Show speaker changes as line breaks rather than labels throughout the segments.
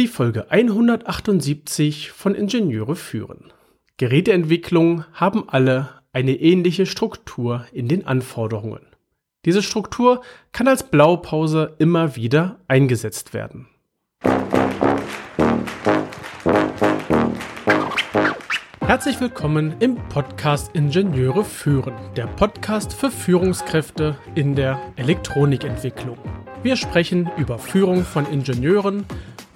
Die Folge 178 von Ingenieure führen. Geräteentwicklungen haben alle eine ähnliche Struktur in den Anforderungen. Diese Struktur kann als Blaupause immer wieder eingesetzt werden. Herzlich willkommen im Podcast Ingenieure führen, der Podcast für Führungskräfte in der Elektronikentwicklung. Wir sprechen über Führung von Ingenieuren,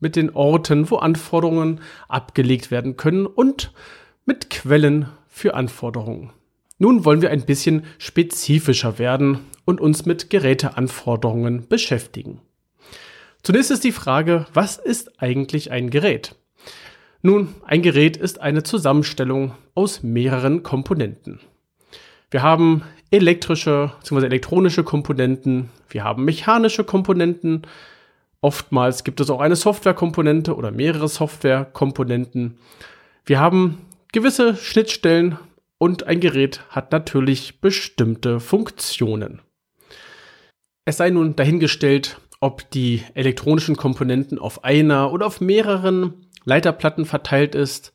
mit den Orten, wo Anforderungen abgelegt werden können und mit Quellen für Anforderungen. Nun wollen wir ein bisschen spezifischer werden und uns mit Geräteanforderungen beschäftigen. Zunächst ist die Frage, was ist eigentlich ein Gerät? Nun, ein Gerät ist eine Zusammenstellung aus mehreren Komponenten. Wir haben elektrische bzw. elektronische Komponenten, wir haben mechanische Komponenten, oftmals gibt es auch eine Softwarekomponente oder mehrere Softwarekomponenten. Wir haben gewisse Schnittstellen und ein Gerät hat natürlich bestimmte Funktionen. Es sei nun dahingestellt, ob die elektronischen Komponenten auf einer oder auf mehreren Leiterplatten verteilt ist.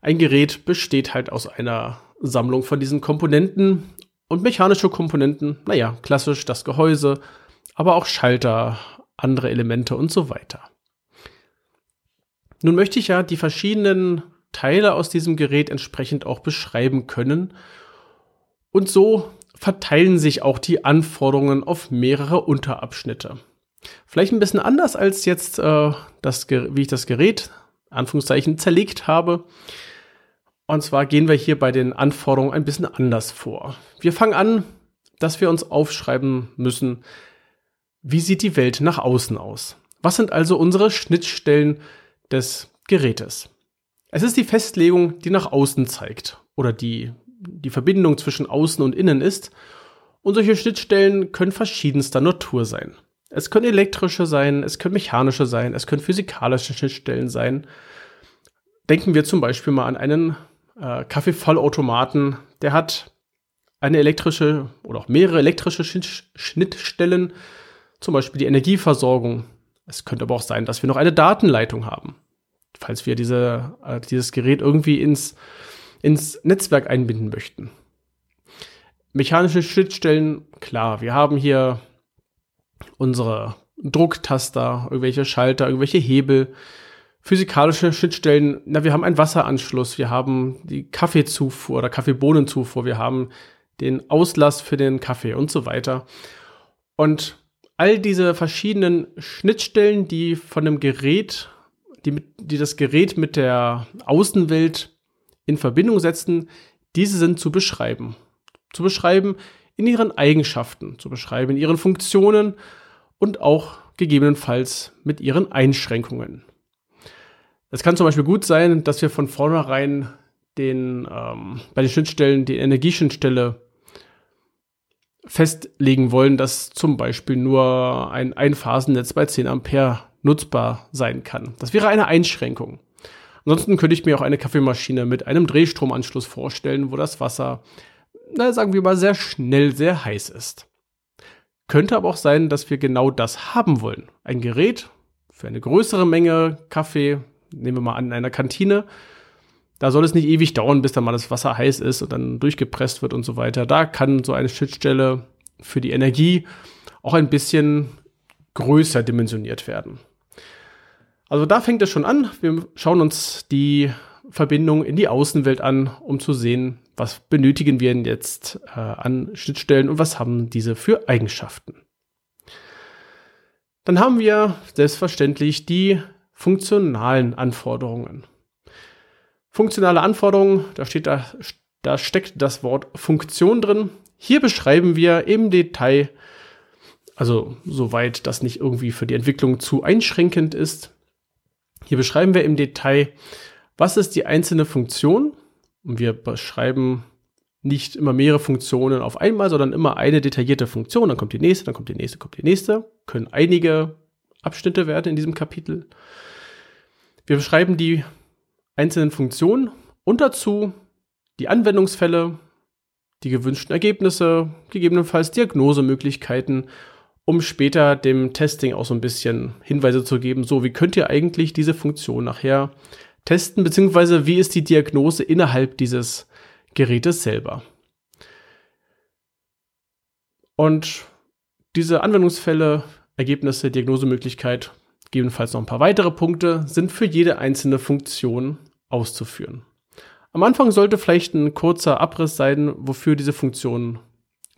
Ein Gerät besteht halt aus einer Sammlung von diesen Komponenten und mechanische Komponenten, naja, klassisch das Gehäuse, aber auch Schalter, andere Elemente und so weiter. Nun möchte ich ja die verschiedenen Teile aus diesem Gerät entsprechend auch beschreiben können. Und so verteilen sich auch die Anforderungen auf mehrere Unterabschnitte. Vielleicht ein bisschen anders als jetzt äh, das, wie ich das Gerät Anführungszeichen zerlegt habe. Und zwar gehen wir hier bei den Anforderungen ein bisschen anders vor. Wir fangen an, dass wir uns aufschreiben müssen, wie sieht die Welt nach außen aus? Was sind also unsere Schnittstellen des Gerätes? Es ist die Festlegung, die nach außen zeigt oder die die Verbindung zwischen außen und innen ist. Und solche Schnittstellen können verschiedenster Natur sein. Es können elektrische sein, es können mechanische sein, es können physikalische Schnittstellen sein. Denken wir zum Beispiel mal an einen äh, Kaffeevollautomaten, der hat eine elektrische oder auch mehrere elektrische Schnittstellen, zum Beispiel die Energieversorgung. Es könnte aber auch sein, dass wir noch eine Datenleitung haben, falls wir diese, äh, dieses Gerät irgendwie ins, ins Netzwerk einbinden möchten. Mechanische Schnittstellen, klar, wir haben hier unsere Drucktaster, irgendwelche Schalter, irgendwelche Hebel, physikalische Schnittstellen. Na, wir haben einen Wasseranschluss, wir haben die Kaffeezufuhr oder Kaffeebohnenzufuhr, wir haben den Auslass für den Kaffee und so weiter. Und all diese verschiedenen Schnittstellen, die von dem Gerät, die, die das Gerät mit der Außenwelt in Verbindung setzen, diese sind zu beschreiben. Zu beschreiben in ihren Eigenschaften, zu beschreiben in ihren Funktionen und auch gegebenenfalls mit ihren Einschränkungen. Es kann zum Beispiel gut sein, dass wir von vornherein den, ähm, bei den Schnittstellen die Energieschnittstelle festlegen wollen, dass zum Beispiel nur ein Einphasennetz bei 10 Ampere nutzbar sein kann. Das wäre eine Einschränkung. Ansonsten könnte ich mir auch eine Kaffeemaschine mit einem Drehstromanschluss vorstellen, wo das Wasser, na, sagen wir mal, sehr schnell sehr heiß ist. Könnte aber auch sein, dass wir genau das haben wollen. Ein Gerät für eine größere Menge Kaffee, nehmen wir mal an, in einer Kantine. Da soll es nicht ewig dauern, bis dann mal das Wasser heiß ist und dann durchgepresst wird und so weiter. Da kann so eine Schnittstelle für die Energie auch ein bisschen größer dimensioniert werden. Also da fängt es schon an. Wir schauen uns die Verbindung in die Außenwelt an, um zu sehen, was benötigen wir denn jetzt äh, an Schnittstellen und was haben diese für Eigenschaften. Dann haben wir selbstverständlich die funktionalen Anforderungen. Funktionale Anforderungen, da steht da, da steckt das Wort Funktion drin. Hier beschreiben wir im Detail, also soweit das nicht irgendwie für die Entwicklung zu einschränkend ist, Hier beschreiben wir im Detail, was ist die einzelne Funktion. Und wir beschreiben nicht immer mehrere Funktionen auf einmal, sondern immer eine detaillierte Funktion. Dann kommt die nächste, dann kommt die nächste, kommt die nächste. Können einige Abschnitte werden in diesem Kapitel. Wir beschreiben die einzelnen Funktionen und dazu die Anwendungsfälle, die gewünschten Ergebnisse, gegebenenfalls Diagnosemöglichkeiten, um später dem Testing auch so ein bisschen Hinweise zu geben, so wie könnt ihr eigentlich diese Funktion nachher testen, beziehungsweise wie ist die Diagnose innerhalb dieses Gerätes selber. Und diese Anwendungsfälle, Ergebnisse, Diagnosemöglichkeit, gegebenenfalls noch ein paar weitere Punkte, sind für jede einzelne Funktion auszuführen. Am Anfang sollte vielleicht ein kurzer Abriss sein, wofür diese Funktion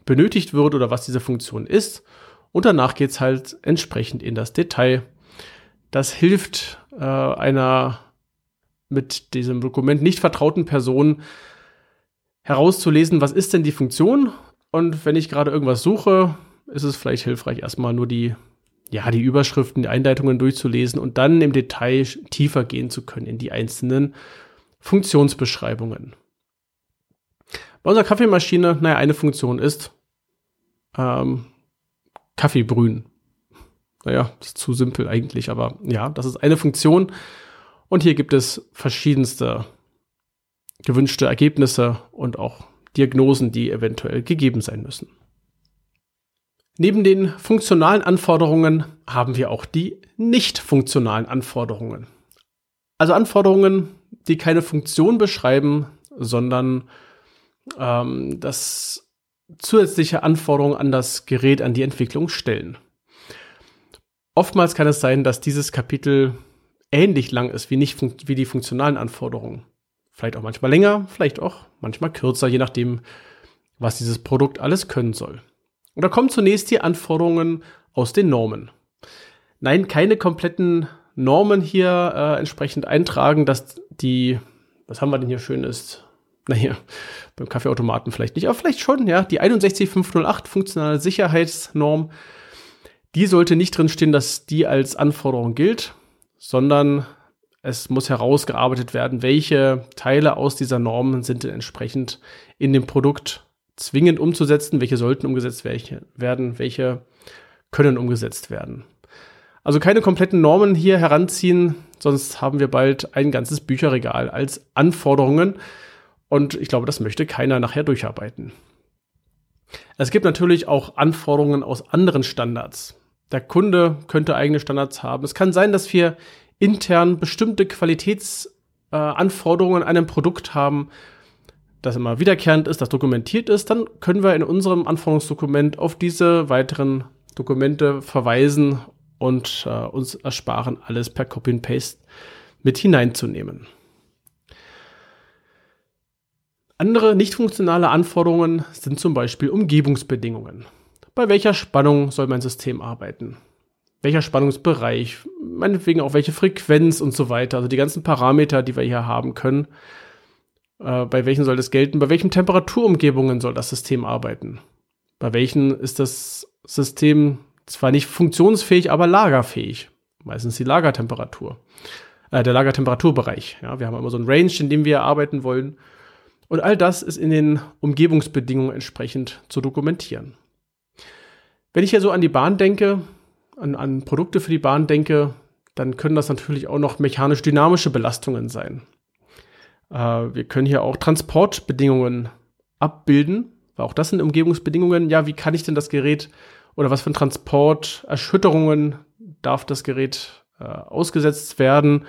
benötigt wird oder was diese Funktion ist. Und danach geht es halt entsprechend in das Detail. Das hilft äh, einer mit diesem Dokument nicht vertrauten Person herauszulesen, was ist denn die Funktion. Und wenn ich gerade irgendwas suche, ist es vielleicht hilfreich, erstmal nur die, ja, die Überschriften, die Einleitungen durchzulesen und dann im Detail tiefer gehen zu können in die einzelnen Funktionsbeschreibungen. Bei unserer Kaffeemaschine, naja, eine Funktion ist ähm, Kaffee brühen. Naja, das ist zu simpel eigentlich, aber ja, das ist eine Funktion. Und hier gibt es verschiedenste gewünschte Ergebnisse und auch Diagnosen, die eventuell gegeben sein müssen. Neben den funktionalen Anforderungen haben wir auch die nicht funktionalen Anforderungen. Also Anforderungen, die keine Funktion beschreiben, sondern ähm, das zusätzliche Anforderungen an das Gerät, an die Entwicklung stellen. Oftmals kann es sein, dass dieses Kapitel ähnlich lang ist wie, nicht wie die funktionalen Anforderungen. Vielleicht auch manchmal länger, vielleicht auch manchmal kürzer, je nachdem, was dieses Produkt alles können soll. Und da kommen zunächst die Anforderungen aus den Normen. Nein, keine kompletten Normen hier äh, entsprechend eintragen, dass die, was haben wir denn hier schönes? Naja, beim Kaffeeautomaten vielleicht nicht, aber vielleicht schon, ja, die 61508 funktionale Sicherheitsnorm, die sollte nicht drin stehen, dass die als Anforderung gilt, sondern es muss herausgearbeitet werden, welche Teile aus dieser Norm sind denn entsprechend in dem Produkt zwingend umzusetzen, welche sollten umgesetzt werden, welche können umgesetzt werden. Also keine kompletten Normen hier heranziehen, sonst haben wir bald ein ganzes Bücherregal als Anforderungen und ich glaube, das möchte keiner nachher durcharbeiten. Es gibt natürlich auch Anforderungen aus anderen Standards. Der Kunde könnte eigene Standards haben. Es kann sein, dass wir intern bestimmte Qualitätsanforderungen äh, an einem Produkt haben, das immer wiederkehrend ist, das dokumentiert ist, dann können wir in unserem Anforderungsdokument auf diese weiteren Dokumente verweisen und äh, uns ersparen, alles per Copy and Paste mit hineinzunehmen. Andere nicht funktionale Anforderungen sind zum Beispiel Umgebungsbedingungen. Bei welcher Spannung soll mein System arbeiten? welcher Spannungsbereich, meinetwegen auch welche Frequenz und so weiter. Also die ganzen Parameter, die wir hier haben können. Äh, bei welchen soll das gelten? Bei welchen Temperaturumgebungen soll das System arbeiten? Bei welchen ist das System zwar nicht funktionsfähig, aber lagerfähig? Meistens die Lagertemperatur. Äh, der Lagertemperaturbereich. Ja, wir haben immer so ein Range, in dem wir arbeiten wollen. Und all das ist in den Umgebungsbedingungen entsprechend zu dokumentieren. Wenn ich hier so an die Bahn denke, an, an Produkte für die Bahn denke, dann können das natürlich auch noch mechanisch-dynamische Belastungen sein. Äh, wir können hier auch Transportbedingungen abbilden, weil auch das sind Umgebungsbedingungen. Ja, wie kann ich denn das Gerät oder was für Transporterschütterungen darf das Gerät äh, ausgesetzt werden?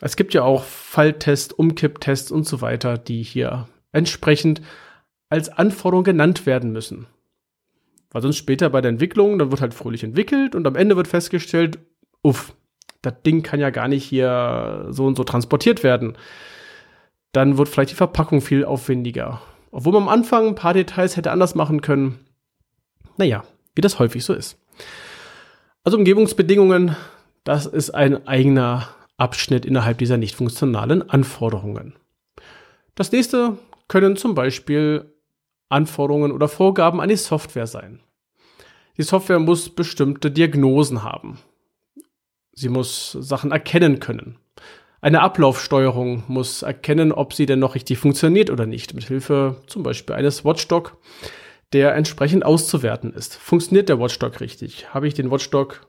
Es gibt ja auch Falltests, Umkipptests und so weiter, die hier entsprechend als Anforderung genannt werden müssen. Weil sonst später bei der Entwicklung, dann wird halt fröhlich entwickelt und am Ende wird festgestellt, uff, das Ding kann ja gar nicht hier so und so transportiert werden. Dann wird vielleicht die Verpackung viel aufwendiger. Obwohl man am Anfang ein paar Details hätte anders machen können. Naja, wie das häufig so ist. Also Umgebungsbedingungen, das ist ein eigener Abschnitt innerhalb dieser nicht funktionalen Anforderungen. Das nächste können zum Beispiel Anforderungen oder Vorgaben an die Software sein. Die Software muss bestimmte Diagnosen haben. Sie muss Sachen erkennen können. Eine Ablaufsteuerung muss erkennen, ob sie denn noch richtig funktioniert oder nicht, mit Hilfe zum Beispiel eines Watchdog, der entsprechend auszuwerten ist. Funktioniert der Watchdog richtig? Habe ich den Watchdog,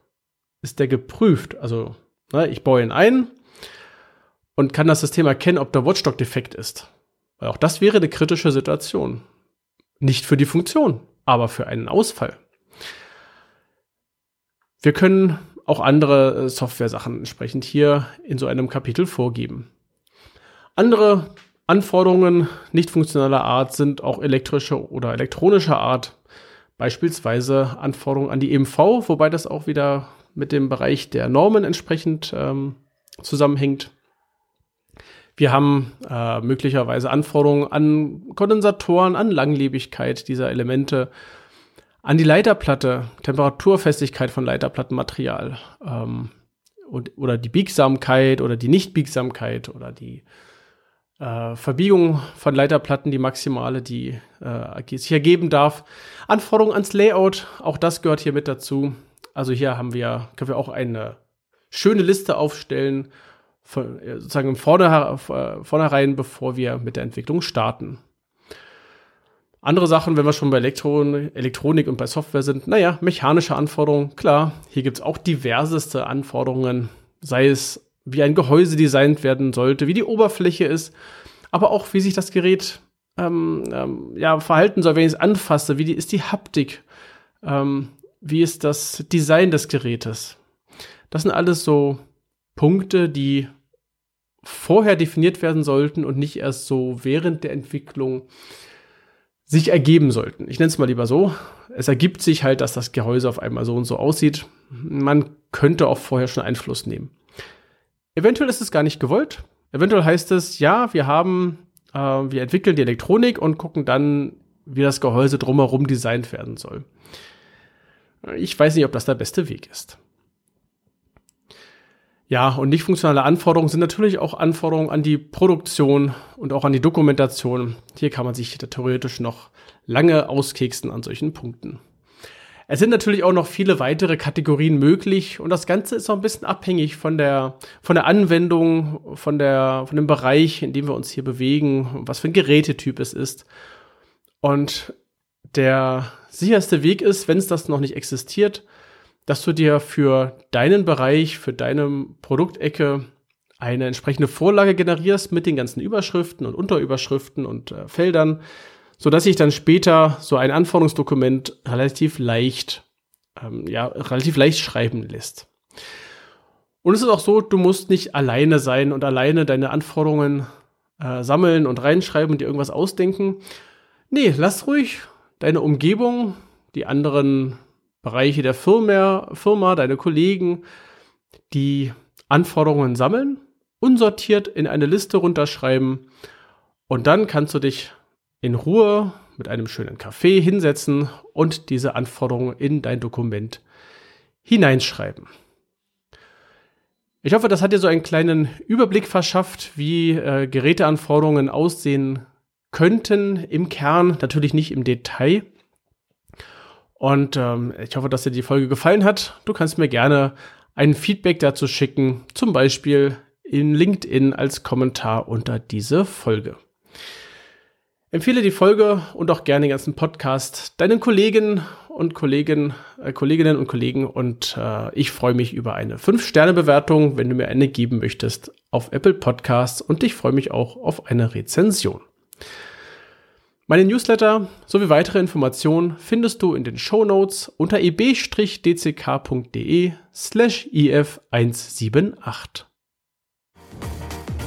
ist der geprüft? Also, ne, ich baue ihn ein und kann das System erkennen, ob der Watchdog defekt ist. Weil auch das wäre eine kritische Situation. Nicht für die Funktion, aber für einen Ausfall. Wir können auch andere äh, Software-Sachen entsprechend hier in so einem Kapitel vorgeben. Andere Anforderungen nicht funktionaler Art sind auch elektrische oder elektronische Art. Beispielsweise Anforderungen an die EMV, wobei das auch wieder mit dem Bereich der Normen entsprechend ähm, zusammenhängt. Wir haben äh, möglicherweise Anforderungen an Kondensatoren, an Langlebigkeit dieser Elemente, an die Leiterplatte, Temperaturfestigkeit von Leiterplattenmaterial ähm, und, oder die Biegsamkeit oder die Nichtbiegsamkeit oder die äh, Verbiegung von Leiterplatten, die maximale, die äh, sich ergeben darf. Anforderungen ans Layout, auch das gehört hier mit dazu. Also hier haben wir, können wir auch eine schöne Liste aufstellen von, äh, sozusagen im Vorder äh, Vornherein, bevor wir mit der Entwicklung starten. Andere Sachen, wenn wir schon bei Elektron Elektronik und bei Software sind, naja, mechanische Anforderungen, klar, hier gibt es auch diverseste Anforderungen, sei es wie ein Gehäuse designt werden sollte, wie die Oberfläche ist, aber auch wie sich das Gerät ähm, ähm, ja, verhalten soll, wenn ich es anfasse, wie die, ist die Haptik, ähm, wie ist das Design des Gerätes. Das sind alles so Punkte, die vorher definiert werden sollten und nicht erst so während der Entwicklung sich ergeben sollten. Ich nenne es mal lieber so. Es ergibt sich halt, dass das Gehäuse auf einmal so und so aussieht. Man könnte auch vorher schon Einfluss nehmen. Eventuell ist es gar nicht gewollt. Eventuell heißt es, ja, wir haben, äh, wir entwickeln die Elektronik und gucken dann, wie das Gehäuse drumherum designt werden soll. Ich weiß nicht, ob das der beste Weg ist. Ja, und nicht funktionale Anforderungen sind natürlich auch Anforderungen an die Produktion und auch an die Dokumentation. Hier kann man sich theoretisch noch lange auskeksen an solchen Punkten. Es sind natürlich auch noch viele weitere Kategorien möglich und das Ganze ist auch ein bisschen abhängig von der, von der Anwendung, von, der, von dem Bereich, in dem wir uns hier bewegen, was für ein Gerätetyp es ist. Und der sicherste Weg ist, wenn es das noch nicht existiert, dass du dir für deinen Bereich, für deine Produktecke eine entsprechende Vorlage generierst mit den ganzen Überschriften und Unterüberschriften und äh, Feldern, so dass sich dann später so ein Anforderungsdokument relativ leicht, ähm, ja, relativ leicht schreiben lässt. Und es ist auch so, du musst nicht alleine sein und alleine deine Anforderungen äh, sammeln und reinschreiben und dir irgendwas ausdenken. Nee, lass ruhig deine Umgebung, die anderen Bereiche der Firma, Firma, deine Kollegen, die Anforderungen sammeln, unsortiert in eine Liste runterschreiben und dann kannst du dich in Ruhe mit einem schönen Kaffee hinsetzen und diese Anforderungen in dein Dokument hineinschreiben. Ich hoffe, das hat dir so einen kleinen Überblick verschafft, wie äh, Geräteanforderungen aussehen könnten im Kern, natürlich nicht im Detail. Und ähm, ich hoffe, dass dir die Folge gefallen hat. Du kannst mir gerne ein Feedback dazu schicken, zum Beispiel in LinkedIn als Kommentar unter diese Folge. Empfehle die Folge und auch gerne den ganzen Podcast deinen Kollegen und Kollegen, äh, Kolleginnen und Kollegen und äh, ich freue mich über eine 5-Sterne-Bewertung, wenn du mir eine geben möchtest auf Apple Podcasts und ich freue mich auch auf eine Rezension. Meine Newsletter sowie weitere Informationen findest du in den Show Notes unter eb-dck.de slash if178.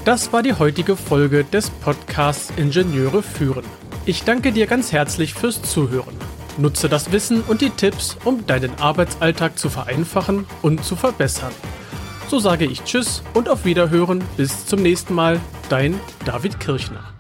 Das war die heutige Folge des Podcasts Ingenieure führen. Ich danke dir ganz herzlich fürs Zuhören. Nutze das Wissen und die Tipps, um deinen Arbeitsalltag zu vereinfachen und zu verbessern. So sage ich Tschüss und auf Wiederhören. Bis zum nächsten Mal. Dein David Kirchner.